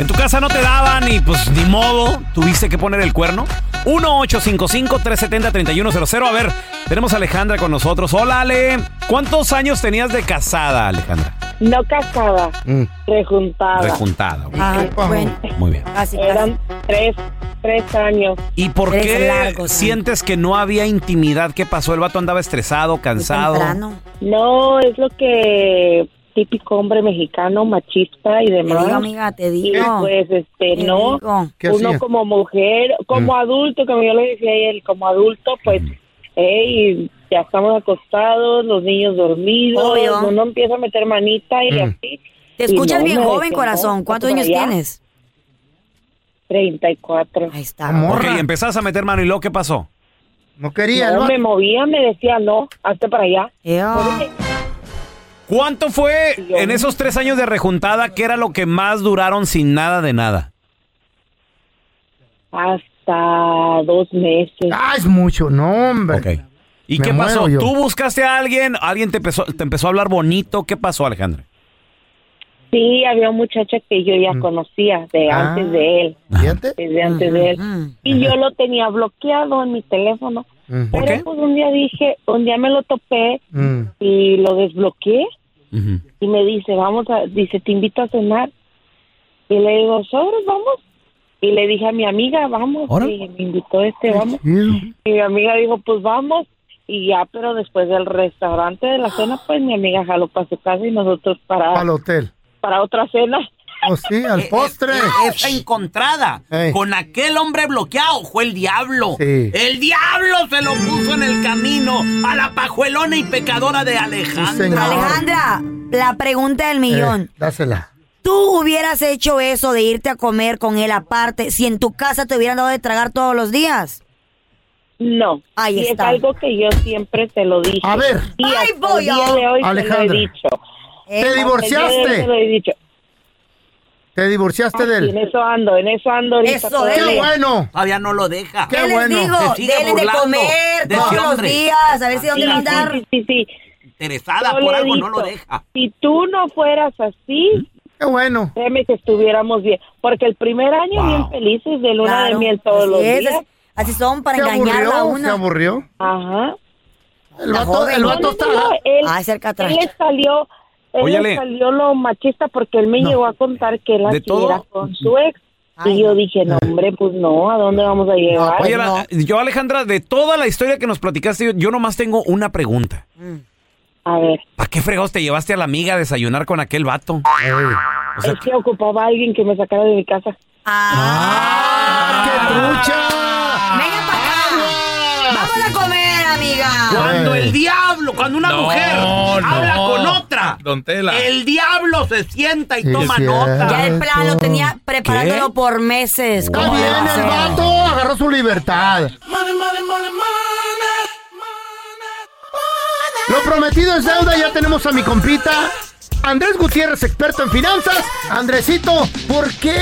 En tu casa no te daban y pues ni modo, tuviste que poner el cuerno. 1-855-370-3100. A ver, tenemos a Alejandra con nosotros. Hola, Ale. ¿Cuántos años tenías de casada, Alejandra? No casada, rejuntada. Rejuntada. ok. Ah, bueno. Muy bien. Casi, Eran tres, tres años. ¿Y por Tres qué largos, sí. sientes que no había intimidad? ¿Qué pasó? ¿El vato andaba estresado, cansado? No, es lo que típico hombre mexicano, machista y Te demás. digo, amiga, te y digo. pues, este, Te no, digo. ¿Qué uno hacía? como mujer, como adulto, como yo le decía a él, como adulto, pues, hey, ya estamos acostados, los niños dormidos, Obvio. uno empieza a meter manita y Mm. así. Te Y escuchas no, bien joven, corazón. ¿Cuántos años allá. tienes? 34. Ahí está. Amor. Ok, empezás a meter mano y luego, ¿qué pasó? No quería. No, me movía, me decía, no, hazte para allá. ¿Cuánto fue en esos tres años de rejuntada? ¿Qué era lo que más duraron sin nada de nada? Hasta dos meses. Ah, es mucho, no, hombre. Ok. ¿Y Me qué pasó? yo. ¿Tú buscaste a alguien? ¿Alguien te empezó, te empezó a hablar bonito? ¿Qué pasó, Alejandra? Sí, había un muchacho que yo ya conocía de Ah. antes de él, Fíjate. desde antes de él. Mm. Y yo lo tenía bloqueado en mi teléfono. Mm. ¿Por Pero qué? pues un día dije, un día me lo topé Mm. y lo desbloqueé Y me dice, vamos a, dice, te invito a cenar. Y le digo, sobres, vamos. Y le dije a mi amiga, vamos. Y me invitó este, vamos. Y mi amiga dijo, pues vamos. Y ya, pero después del restaurante de la cena, pues mi amiga jaló para su casa y nosotros para, Al hotel. para otra cena. Oh, sí, al postre. Esa encontrada Ey. con aquel hombre bloqueado fue el diablo. Sí. El diablo se lo puso en el camino a la pajuelona y pecadora de Alejandra. Alejandra, la pregunta del millón. Eh, dásela. ¿Tú hubieras hecho eso de irte a comer con él aparte si en tu casa te hubieran dado de tragar todos los días? No. Ahí y está. es algo que yo siempre te lo dije. A ver. Y Ay, voy el día yo. de hoy te Alejandra. lo he dicho. Eh, ¿Te de hoy Te divorciaste? lo he dicho. ¿Te divorciaste de Y en él? eso ando, en eso ando ahorita. Eso. ¡Qué dele. bueno! Todavía no lo deja. Qué ¿Qué les bueno. digo? Se sigue Delen de burlando comer de todos los días, a ver si dónde Sí, va a andar. sí, sí, sí. Interesada Yo por algo no lo dicho, deja. Si tú no fueras así, ¡Qué bueno! créeme que estuviéramos bien. Porque el primer año Wow. bien felices de luna de Claro, miel todos los es, días. así- Así son para ¿Se engañarla a aburrió? ¿Se una. aburrió? Ajá. El vato, el No, vato No, está... no, no, él, Ay, cerca atrás. él le salió, él Óyale. le salió lo machista porque él me No. llegó a contar que él ¿De así todo? era con su ex. Ay, y yo no. dije, no, hombre, pues no, ¿a dónde vamos a llegar? Oye, Ay, la- yo, Alejandra, de toda la historia que nos platicaste, yo, yo nomás tengo una pregunta. A ver, ¿Para qué fregados te llevaste a la amiga a desayunar con aquel vato? O sea, es que ocupaba a alguien que me sacara de mi casa. Ah, ¡Ah, qué trucha! venga para acá. Vamos a comer, amiga. Cuando el diablo, cuando una No, mujer no. habla con otra, Don Tela. el diablo se sienta y Sí, toma nota. Ya el plan lo tenía preparándolo ¿Qué? por meses. Está ¿Cómo le bien, el vato agarró su libertad. Lo prometido es deuda, ya tenemos a mi compita. Andrés Gutiérrez, experto en finanzas. Andresito, ¿por qué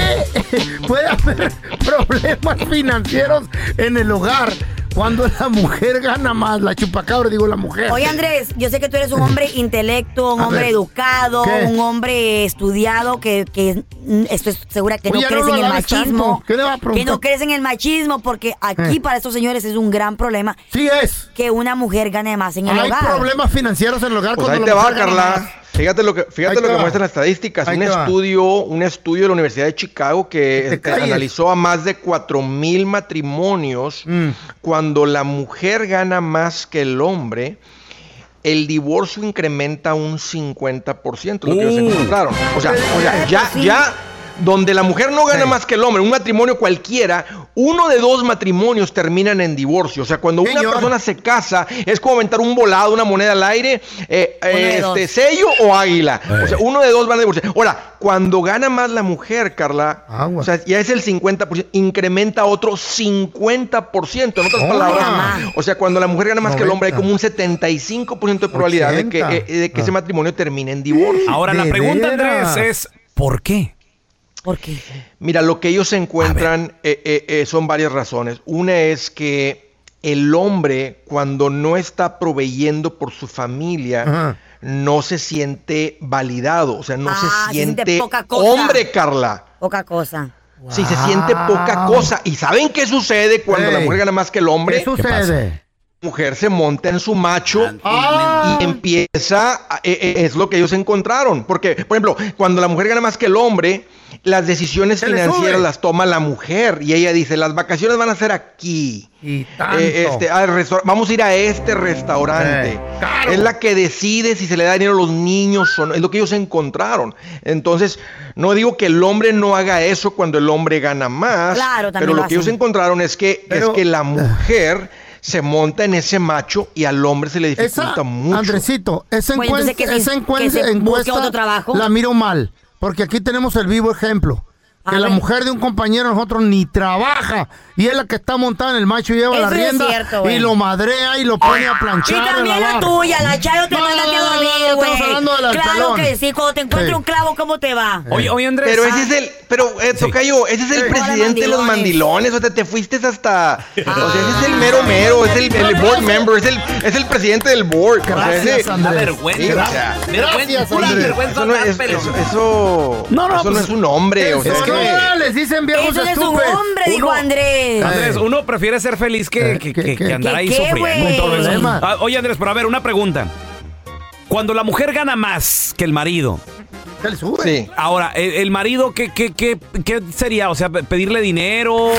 puede haber problemas financieros en el hogar cuando la mujer gana más? La chupacabra, digo la mujer. Oye, Andrés, yo sé que tú eres un hombre intelecto, un A hombre ver, educado, ¿qué? un hombre estudiado, que, que mm, estoy segura que Oye, no crees no en el machismo. ¿Qué le va a que no crees en el machismo, porque aquí Eh. para estos señores es un gran problema Sí es. que una mujer gane más en el Hay hogar. problemas financieros en el hogar Pues ahí cuando te la va, Carla. más. Fíjate lo que, fíjate Ahí lo que va. muestran las estadísticas. Ahí un va. estudio, un estudio de la Universidad de Chicago que Que te este, analizó a más de 4 mil matrimonios. Mm. Cuando la mujer gana más que el hombre, el divorcio incrementa un 50%, lo que ellos Uh. encontraron. O sea, o sea, ya, ya donde la mujer no gana Sí. más que el hombre, un matrimonio cualquiera, uno de dos matrimonios terminan en divorcio. O sea, cuando una persona se casa, es como aventar un volado, una moneda al aire, eh, eh, este, sello o águila. Eh. O sea, uno de dos van a divorciar. Ahora, cuando gana más la mujer, Carla, Agua. o sea, ya es el 50%, incrementa otro 50%. En otras palabras, o sea, cuando la mujer gana más que el hombre, hay 90. como un 75% de probabilidad de que, 80. eh, de que ese matrimonio termine en divorcio. Ahora, la ¿De pregunta? Andrés, es ¿por qué? ¿Por qué? Mira, lo que ellos encuentran eh, eh, eh, son varias razones. Una es que el hombre, cuando no está proveyendo por su familia, Ajá. no se siente validado, o sea, no Ah, se se siente poca cosa. hombre, Carla. Poca cosa. Sí, se siente poca cosa. ¿Y saben qué sucede cuando la mujer gana más que el hombre? ¿Qué sucede? Mujer se monta en su macho Ah. y empieza, a- eh, eh, es lo que ellos encontraron. Porque, por ejemplo, cuando la mujer gana más que el hombre, las decisiones financieras las toma la mujer. Y ella dice, las vacaciones van a ser aquí. Y tanto. Eh, este, al restaur- vamos a ir a este restaurante. Eh. Es la que decide si se le da dinero a los niños o no. Es lo que ellos encontraron. Entonces, no digo que el hombre no haga eso cuando el hombre gana más. Claro, también pero lo lo que ellos encontraron es que, Pero- es que la mujer se monta en ese macho y al hombre se le dificulta Esa, mucho. Andresito, esa, Bueno, encuesta, entonces que se- esa encuesta otro trabajo. la miro mal, porque aquí tenemos el vivo ejemplo. A Que la ver. mujer de un compañero de nosotros ni trabaja y es la que está montada en el macho y lleva la Eso es rienda cierto, güey. y lo madrea y lo pone a Y planchar. a también la tuya, la Chayo te No, manda no, no, no, dormir, no, güey. estamos hablando la del Claro pelón. que sí, cuando te encuentre Sí. un clavo, ¿cómo te va? Oye, oye, Andrés. Pero ah, ese es el, pero eh, Tocayo, ese es el Sí. presidente de los mandilones, o sea, te fuiste hasta, o sea, ese es el mero mero, es el, el board member, es el, es el presidente del board, o sea, Gracias, ese- Andrés. Vergüenza. Gracias, Andrés. vergüenza no es, eso, eso, No, no, eso no pues, es un hombre, o sea, Les dicen viejos Eso es un estúpidos. hombre, dijo Uno- Andrés. Andrés, Eh. uno prefiere ser feliz que, Eh, que, ¿qué, que- qué? que andar ¿Qué, ahí sufriendo. Ah, oye, Andrés, pero a ver, una pregunta. Cuando la mujer gana más que el marido, Se le sube. sí. ahora, el, el marido, ¿qué, qué, qué, qué sería? O sea, pe- pedirle dinero.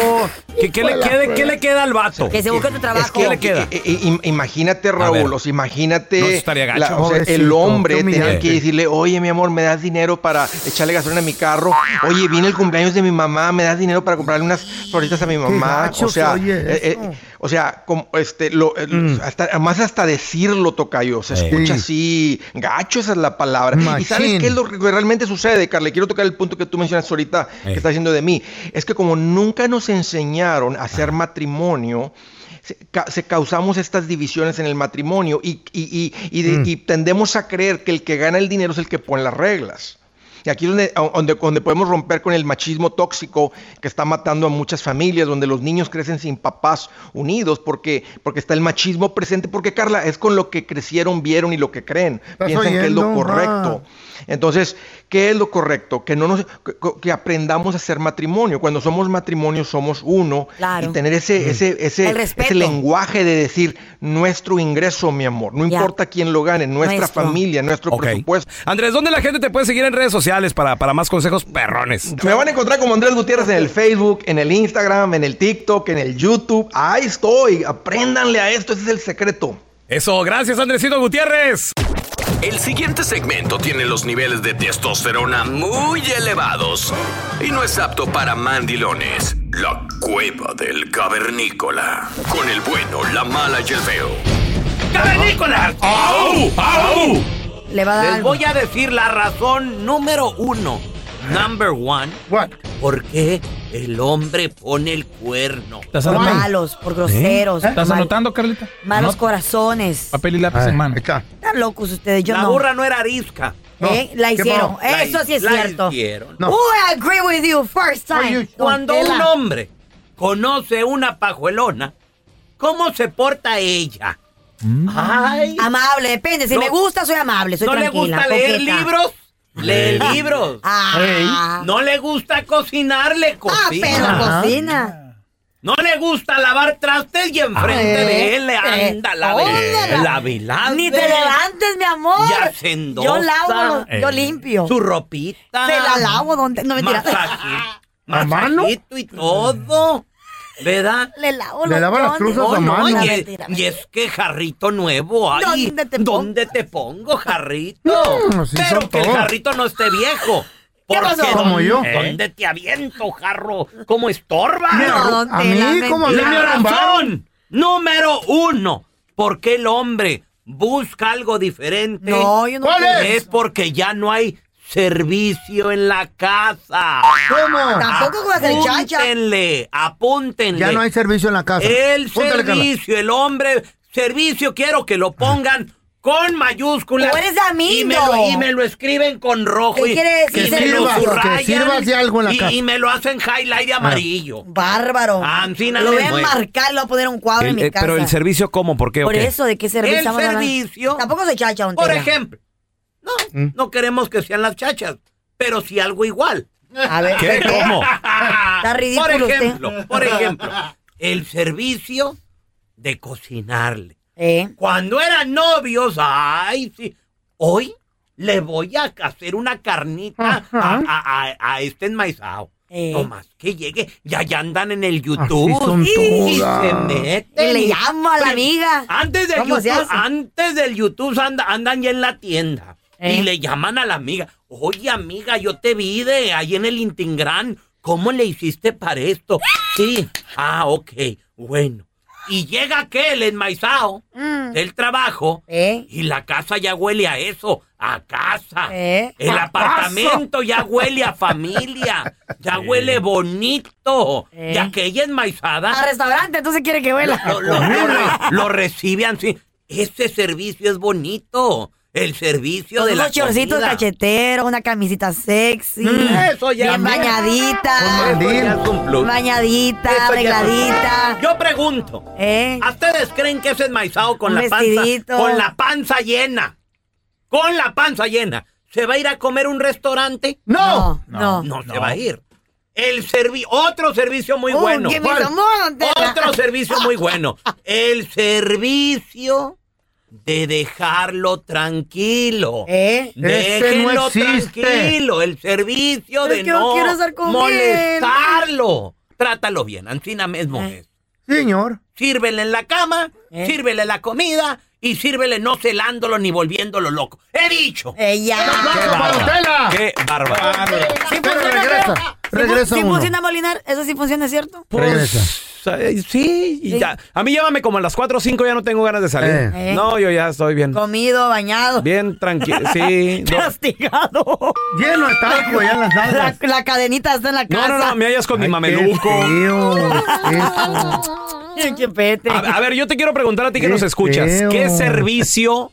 ¿Qué, qué le, quede- fregada. ¿Qué le queda al vato? Que se busque otro trabajo. Es que ¿Qué le queda? im- imagínate. Raúl, o sea, imagínate. No, eso estaría gacho. o sea, el hombre tenía que decirle, oye, mi amor, ¿me das dinero para echarle gasolina a mi carro? Oye, viene el cumpleaños de mi mamá, ¿me das dinero para comprarle unas floritas a mi mamá? gacho o sea, se oye eh, eh. O sea, como este, lo, eh, Mm. hasta, más hasta decirlo, Tocayo, se Sí. escucha así, gacho esa es la palabra. ¿Y sabes qué es lo que realmente sucede, Carle? Quiero tocar el punto que tú mencionaste ahorita, Eh. que está diciendo de mí. Es que como nunca nos enseñaron a hacer matrimonio, se, ca- se causamos estas divisiones en el matrimonio y, y- y- y de- Mm. y tendemos a creer que el que gana el dinero es el que pone las reglas. Y aquí es donde, donde, donde podemos romper con el machismo tóxico que está matando a muchas familias, donde los niños crecen sin papás unidos, porque, porque está el machismo presente, porque Carla, es con lo que crecieron, vieron y lo que creen. ¿Estás Piensan que es lo correcto. Entonces, ¿qué es lo correcto? Que no nos, que, que aprendamos a hacer matrimonio. Cuando somos matrimonio somos uno Claro. y tener ese, ese, ese, respeto. ese lenguaje de decir nuestro ingreso, mi amor. No Ya. importa quién lo gane, nuestra Nuestro. familia, nuestro presupuesto. Andrés, ¿dónde la gente te puede seguir en redes sociales para, para más consejos perrones? Me van a encontrar como Andrés Gutiérrez en el Facebook, en el Instagram, en el TikTok, en el YouTube. Ahí estoy. Apréndanle a esto. Ese es el secreto. Eso, gracias, Andresito Gutiérrez. El siguiente segmento tiene los niveles de testosterona muy elevados y no es apto para mandilones. La cueva del cavernícola. Con el bueno, la mala y el feo. ¡Cavernícolas! ¡Au! ¡Au! Le va a dar Les algo. voy a decir la razón número uno. Number one. What? ¿Por qué el hombre pone el cuerno? ¿Estás Por anotando? malos, por groseros. por ¿Estás mal- anotando, Carlita? malos Anota. corazones. Papel y lápiz Ahí en mano. está. Están locos ustedes, yo la no. burra no era arisca. ¿Eh? La ¿Qué hicieron. pasó? La Eso sí es la cierto. hicieron. No. Oh, I agree with you first time. Cuando Don un Tela. hombre conoce una pajuelona, ¿cómo se porta ella? Ay, Amable, depende. Si No- me gusta, soy amable, soy ¿no le gusta leer coqueta. libros? Lee libros. Ah, No le gusta cocinar, le ah, cocina. pero cocina. No le gusta lavar trastes y enfrente Ah, de él le eh, anda la la. Ni te levantes, mi amor. Ya. Yo lavo, Eh. yo limpio. Su ropita. Se la lavo donde. No mentira. Masaji- ¿A mano? masajito y todo. ¿Verdad? Le lavo Le lava las truzas No, a no, mano. y, mentira, y es que jarrito nuevo, ay, ¿Dónde te ¿dónde te pongo, jarrito? Pero que el jarrito no esté viejo. ¿Qué Porque? Como ¿dónde- yo. ¿Dónde te aviento, jarro? ¿Cómo estorba? No, a mí, como a mí me razón número uno. ¿Por qué el hombre busca algo diferente? No, yo no ¿Cuál es? Es porque ya no hay servicio en la casa. ¿Cómo? Tampoco voy a hacer chacha. Apúntenle, apúntenle. Ya no hay servicio en la casa. El Carla. servicio, el hombre, servicio, quiero que lo pongan con mayúsculas. Tú eres amigo. Y me, lo, y me lo escriben con rojo. ¿Qué y, quiere decir y me lo sirva? Que subrayan, sirva de algo en la y, casa. y me lo hacen highlight de amarillo. Bárbaro. Ah, sí, no lo voy a marcar, lo voy a poner un cuadro El- en mi eh, casa. pero el servicio, ¿cómo? ¿Por qué? Por eso, ¿de qué servicio El hablando? servicio. Tampoco soy chacha, don Por ejemplo, no, Mm. no queremos que sean las chachas, pero sí algo igual. A ver, ¿Qué? ¿Cómo? Está ridículo Por usted. ejemplo, por ejemplo, el servicio de cocinarle. ¿Eh? Cuando eran novios, ay, sí. Hoy le voy a hacer una carnita a, a- a- a este enmaizado. Eh. No más que llegue, ya, ya andan en el YouTube. Así son y, y todas. se meten. Y le llamo a la amiga. Antes del ¿Cómo se YouTube, antes del YouTube anda- andan ya en la tienda. ¿Eh? Y le llaman a la amiga. Oye, amiga, yo te vi de ahí en el Intingrán. ¿Cómo le hiciste para esto? Sí. Ah, ok. Bueno. Y llega aquel enmaizado Mm. del trabajo. ¿Eh? Y la casa ya huele a eso, a casa. ¿Eh? El ¡A apartamento ya huele a familia, ya huele bonito. ¿Eh? Y aquella enmaizada A restaurante, entonces quiere que vuela. lo, lo- lo lo reciben así. Ese servicio es bonito. El servicio Con de la unos chorcitos comida. cacheteros, una camisita sexy. Mm, eso ya Bien bañadita. Con mandil. Eso ya es un plus. Bañadita, Eso ya es un arregladita. Yo pregunto, ¿Eh? ¿a ustedes creen que ese enmaizado con Un la panza, con la panza llena, con la panza llena, se va a ir a comer a un restaurante? No, no. No, se va a ir. El servi otro servicio muy Uh, bueno. que me ¿Cuál? tomó, don Tela. Otro servicio muy bueno. El servicio de dejarlo tranquilo. ¿Eh? Déjenlo no tranquilo. El servicio Es de que no no quiero estar con molestarlo. Trátalo bien. Ancina mismo Eh. es. Señor. Sírvele en la cama, ¿Eh? sírvele la comida y sírvele no celándolo ni volviéndolo loco. He dicho. Ella. ¡Aplauso para Don Tela! ¡Qué bárbaro! Sí Pero funciona, regresa, ¿sí regresa ¿Sí uno. funciona Molinar? ¿Eso sí funciona, cierto? Regresa. Eh, Sí, y Sí. ya. A mí llámame como a las 4 o 5, ya no tengo ganas de salir. Eh. No, yo ya estoy bien. Comido, bañado. Bien tranquilo. Sí. no. Castigado. Lleno de talco ya en las La, nalgas. la cadenita está en la No, casa. no, no, me hallas con mi mameluco. qué pete. A, a ver, yo te quiero preguntar a ti que Qué nos escuchas. feo. ¿Qué servicio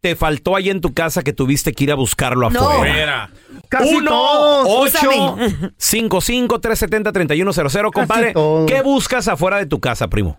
te faltó ahí en tu casa que tuviste que ir a buscarlo No. afuera? Casi 1 todos. 8 Úsame. 55 370 3100 Compadre. ¿qué buscas afuera de tu casa, primo?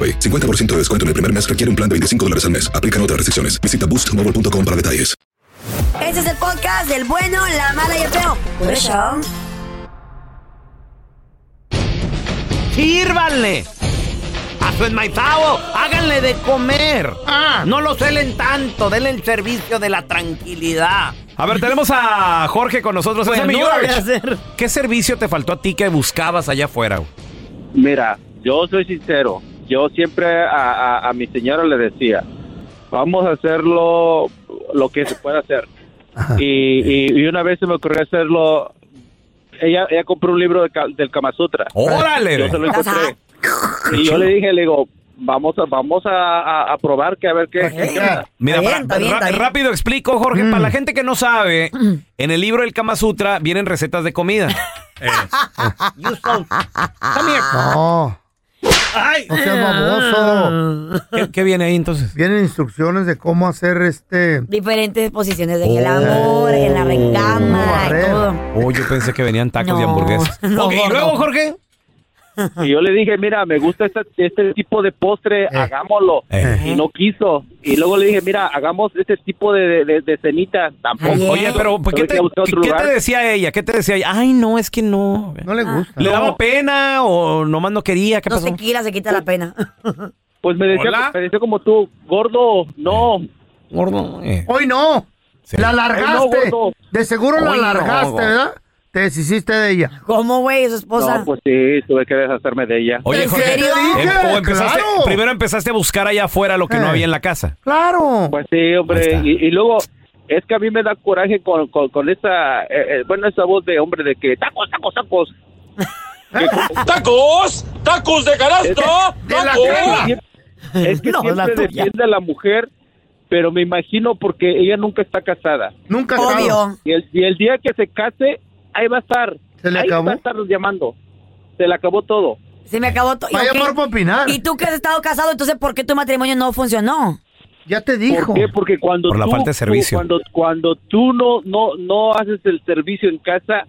AroPay. 50% de descuento en el primer mes requiere un plan de 25 dólares al mes. Aplican otras restricciones. Visita boostmobile.com para detalles. Este es el podcast del bueno, la mala y el feo. Por eso. ¡Sírvanle! A su enmaizado, háganle de comer. No lo celen tanto, denle el servicio de la tranquilidad. A ver, tenemos a Jorge con nosotros. Pues Ese no voy a hacer. ¿Qué servicio te faltó a ti que buscabas allá afuera? Mira, yo soy sincero. Yo siempre a, a- a mi señora le decía, vamos a hacerlo lo que se pueda hacer. Y, y- y una vez se me ocurrió hacerlo. Ella, ella compró un libro de del Kama Sutra. ¡Órale! Yo se lo encontré. Y yo le dije, le digo, vamos a, vamos a, a- a probar que a ver qué. qué onda". Mira, para- ra- rápido explico, Jorge, para la gente que no sabe, en el libro del Kama Sutra vienen recetas de comida. You so- Come here. No. Ay. No seas baboso. ¿Qué, qué viene ahí entonces? Vienen instrucciones de cómo hacer este. Diferentes posiciones en el Oh. amor, en la recámara, y barrer. todo. Oh, yo pensé que venían tacos y No, hamburguesas. no, Ok, y luego, no. Jorge. Y yo le dije, mira, me gusta este, este tipo de postre, hagámoslo. Eh. Y no quiso. Y luego le dije, mira, hagamos este tipo de, de, de cenita. Tampoco. Oye, pero ¿por ¿qué, te, qué- te decía ella? ¿Qué te decía ella? Ay, no, es que no. No le gusta. ¿Le daba pena o nomás no quería? ¿Qué Dos pasó? tequilas se quita la pena. Pues me decía, Hola. me decía como tú, gordo, no. Gordo. eh. Hoy no. Sí. La Ay, no, largaste. de seguro la Hoy no, largaste, gordo. ¿verdad? Te deshiciste de ella. ¿Cómo, güey, su esposa? No, pues sí, tuve que deshacerme de ella. Oye, ¿En Jorge, serio? em- o empezaste- Claro. primero empezaste a buscar allá afuera lo que no Eh. había en la casa. Claro. Pues sí, Ahí hombre. está. Y, y luego, es que a mí me da coraje con, con, con esa, eh, eh, bueno, esa voz de hombre de que tacos, tacos, tacos. ¡Tacos! ¡Tacos de canasta! De la Es que Es No, la siempre tuya. defiende a la mujer, pero me imagino porque ella nunca está casada. Nunca ha estado. Obvio. Y el, y el día que se case, ahí va a estar. ¿Se le ahí acabó? va a estar llamando. Se le acabó todo. Se me acabó todo. Va a llamar para opinar. Y tú que has estado casado, entonces, ¿por qué tu matrimonio no funcionó? Ya te dijo. ¿Por qué? Porque cuando Por la tú, falta de tú- servicio. cuando, cuando tú no, no, no haces el servicio en casa,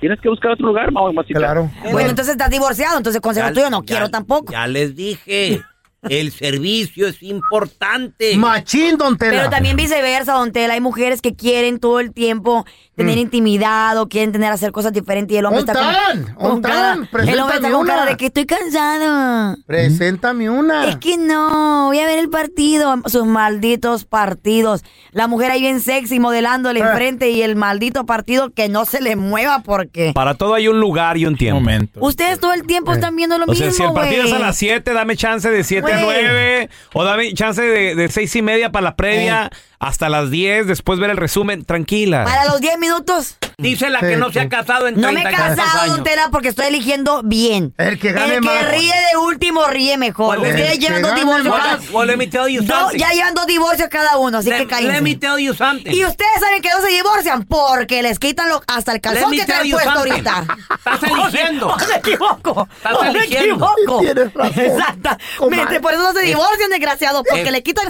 tienes que buscar otro lugar, mamacita. Claro. Bueno, entonces estás divorciado, entonces consejo Ya- tuyo no ya- quiero tampoco. Ya les dije, el servicio es importante. Machín, don Tela. Pero también viceversa, don Tela, hay mujeres que quieren todo el tiempo tener intimidad o quieren tener hacer cosas diferentes y el hombre está ¡Ontán! con, con cara, el hombre está con cara una. de que estoy cansado. Preséntame una. Es que no, voy a ver el partido, sus malditos partidos. La mujer ahí bien sexy modelándole Ah. enfrente y el maldito partido que no se le mueva porque Para todo hay un lugar y un tiempo. ustedes todo el tiempo están viendo lo O sea, mismo, si el partido es a las 7, dame chance de 7 9. O dame chance de, de 6 y media para la previa. Hasta las 10, después ver el resumen. Tranquila. Para los 10 minutos. Dice la Sí, que no se ha casado en No me 30 he casado, años. don Tela, porque estoy eligiendo bien. El que gane El que más. ríe de último ríe mejor. Well, Ustedes el llevan que dos gane divorcios más. cada Well, let me tell you Do- something. Ya llevan dos divorcios cada uno, así que Let, let me tell you something. Y ustedes saben que no se divorcian porque les quitan lo- hasta el calzón me que tell traen you puesto something. ahorita. Estás eligiendo. O me equivoco. Estás o me eligiendo. equivoco. Tienes razón. Exactamente. Comadre. Por eso no se divorcian, desgraciados. Porque Eh. le quitan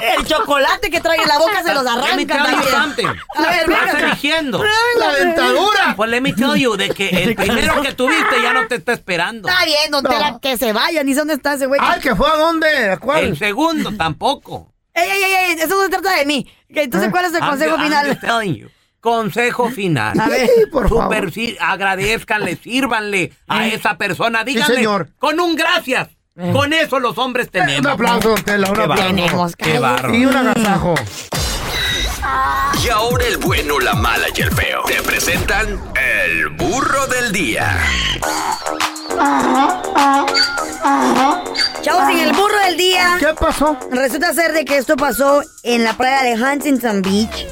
el chocolate que traen en la boca, se los Let me arrancan tell you también. something. A ver, Estás eligiendo. La dentadura. Pues let me tell you de que el primero que tuviste ya no te está esperando. Está bien, don. Tela, que se vayan. Ni sé dónde está ese güey. Ay, ¿que fue a dónde? ¿A El cuál? segundo tampoco. Ey, ey, ey, ey, eso no se trata de mí. Entonces, ¿cuál es el I'm consejo I'm final? just telling you. Consejo final. A ver. Sí, por favor. Super, sí, agradezcanle, sírvanle a esa persona. Díganle señor. con un gracias. Con eso los hombres tenemos. Un aplauso, don Tela, un aplauso. Tenemos, Qué bárbaro. Y un agasajo. Y ahora el bueno, la mala y el feo. Te presentan el burro del día. Chavos, en el burro del día. ¿Qué pasó? Resulta ser de que esto pasó en la playa de Huntington Beach.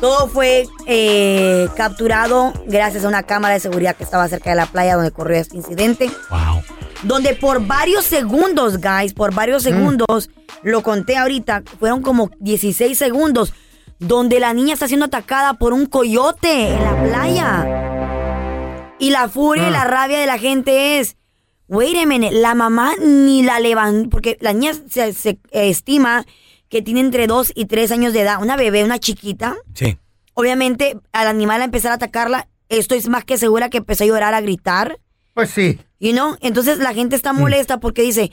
Todo fue eh, capturado gracias a una cámara de seguridad que estaba cerca de la playa donde ocurrió este incidente. Wow. Donde por varios segundos, guys, por varios segundos, lo conté ahorita, fueron como 16 segundos, donde la niña está siendo atacada por un coyote en la playa. Y la furia y la rabia de la gente es, wait a minute, la mamá ni la levantó, porque la niña se, se estima que tiene entre 2 y 3 años de edad, una bebé, una chiquita. Sí. Obviamente, al animal a empezar a atacarla, estoy más que segura que empezó a llorar, a gritar. Pues sí. Y no, entonces la gente está molesta porque dice,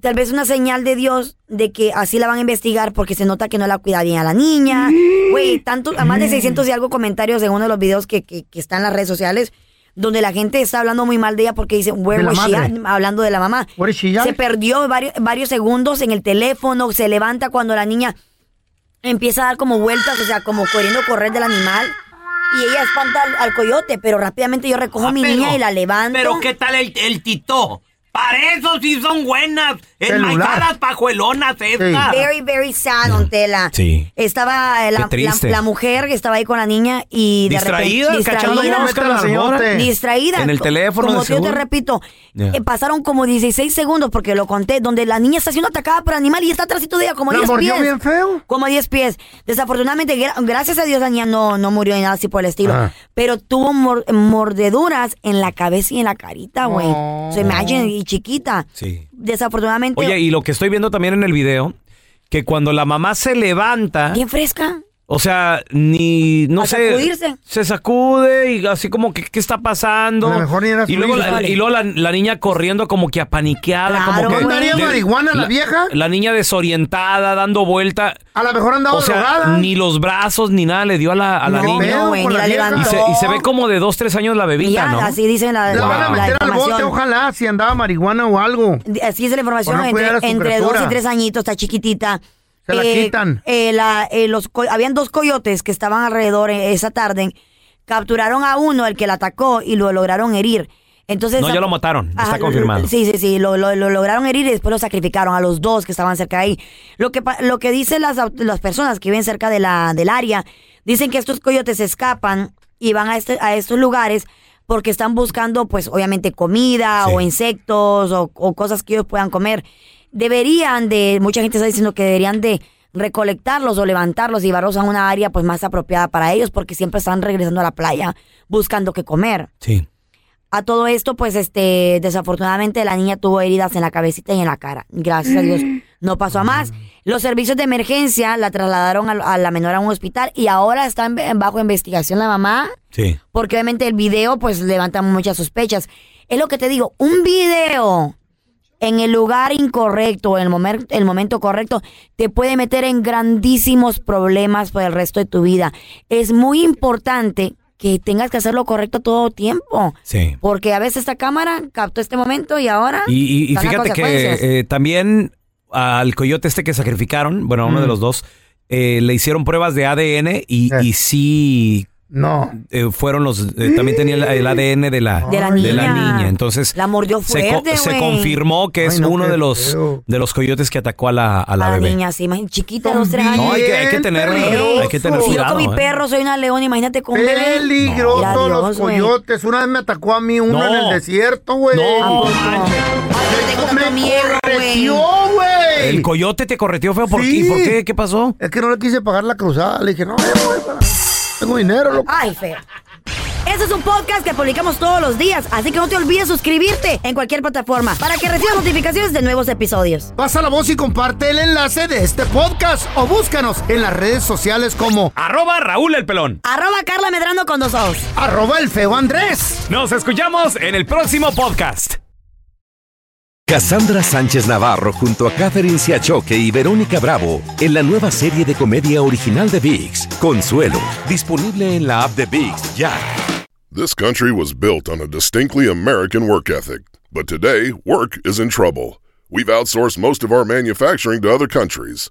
tal vez una señal de Dios de que así la van a investigar porque se nota que no la cuida bien a la niña. Güey, tanto, a más de 600 y algo comentarios en uno de los videos que, que, que están en las redes sociales donde la gente está hablando muy mal de ella porque dice, where was she at? hablando de la mamá. Where is she at? Se perdió varios, varios segundos en el teléfono, se levanta cuando la niña empieza a dar como vueltas, o sea, como queriendo correr del animal. Y ella espanta al, al coyote, pero rápidamente yo recojo a mi pero- niña y la levanto. Pero ¿qué tal el, el tito? Para eso sí son buenas. Enmaizadas pajuelonas estas. Very, very sad, don Tela. Sí. Estaba eh, la, la- la mujer que estaba ahí con la niña y de Distraída, repente... cachando cómo meten a la señora. Distraída. En el teléfono, Como de yo te repito, Eh, pasaron como 16 segundos, porque lo conté, donde la niña está siendo atacada por animal y está atrásito de ella como ¿La 10 mordió pies. bien feo? Como 10 pies. Desafortunadamente, gra- gracias a Dios, la niña no, no murió ni nada así por el estilo. Ah. Pero tuvo mor- mordeduras en la cabeza y en la carita, güey. Oh. So, imagine, y chiquita. Sí. Desafortunadamente... Oye, y lo que estoy viendo también en el video, que cuando la mamá se levanta, Bien fresca. O sea, ni, no A sé, sacudirse. se sacude y así como que, ¿qué está pasando? A lo mejor ni era y luego, la, vale. y luego la, la niña corriendo como que apaniqueada, Claro, como que... ¿Andaría marihuana la vieja? La niña desorientada, dando vuelta. A lo mejor andaba O sea, drogada. ni los brazos ni nada le dio a la, a la No, niña. no, güey, ni la vieja. y, se, y se ve como de dos, tres años la Y bebita, ya, ¿no? así dicen la, La van a la meter al bote, información. ojalá, si andaba marihuana o algo. Así es la información, Por no cuidar a entre, dos criatura. y tres añitos, está chiquitita. Se la quitan. eh, la- eh, los, co- habían dos coyotes que estaban alrededor eh, esa tarde. Capturaron a uno, el que la atacó, y lo lograron herir. Entonces, No, ya lo mataron, está confirmado. Sí, sí, sí, lo, lo- lo lograron herir y después lo sacrificaron a los dos que estaban cerca de ahí. Lo que, pa- lo que dicen las, las personas que viven cerca de la, del área, dicen que estos coyotes escapan y van a, este- a estos lugares porque están buscando, pues, obviamente comida Sí. o insectos o, o cosas que ellos puedan comer. Deberían de, mucha gente está diciendo que deberían de recolectarlos o levantarlos y llevarlos a una área pues más apropiada para ellos porque siempre están regresando a la playa buscando qué comer. Sí. A todo esto, pues, este, desafortunadamente la niña tuvo heridas en la cabecita y en la cara. Gracias a Dios no pasó a más. Los servicios de emergencia la trasladaron a, a la menor a un hospital y ahora está en- en bajo investigación la mamá Sí. porque obviamente el video pues levanta muchas sospechas. Es lo que te digo, un video en el lugar incorrecto, en el, momen- el momento correcto, te puede meter en grandísimos problemas por el resto de tu vida. Es muy importante que tengas que hacer lo correcto todo tiempo. Sí. Porque a veces esta cámara captó este momento y ahora... Y, fíjate que eh, también al coyote este que sacrificaron, bueno, a uno de Mm. los dos, eh, le hicieron pruebas de ADN y, y sí No. eh, fueron los, eh, también tenía el, el ADN de la, De la niña. niña. Entonces La mordió se, fuerte, se güey. confirmó que es Ay, no, uno de los, feo. de los coyotes que atacó a la, a la A la bebé. niña, sí, imagínate, chiquita, dos, tres años. No, hay que, hay que tener, peligroso. hay que tener Si yo cuidado. con mi ¿eh? perro soy una leona, imagínate con bebé. Peligrosos Mira, los coyotes. Una vez me atacó a mí uno No. en el desierto, güey. No, tengo tanto miedo, güey. El coyote te correteó feo. ¿Por, Sí. qué? ¿Por qué? ¿Qué pasó? Es que no le quise pagar la cruzada. Le dije, no, voy para- tengo dinero, loco. Ay, feo. Este es un podcast que publicamos todos los días, así que no te olvides suscribirte en cualquier plataforma para que recibas notificaciones de nuevos episodios. Pasa la voz y comparte el enlace de este podcast o búscanos en las redes sociales como Arroba Raúl el pelón. Arroba Carla Medrano con dos ojos. arroba el feo Andrés. Nos escuchamos en el próximo podcast. Cassandra Sánchez Navarro junto a Catherine Siachoque y Verónica Bravo en la nueva serie de comedia original de VIX, Consuelo, disponible en la app de VIX ya. This country was built on a distinctly American work ethic. But today, work is in trouble. We've outsourced most of our manufacturing to other countries.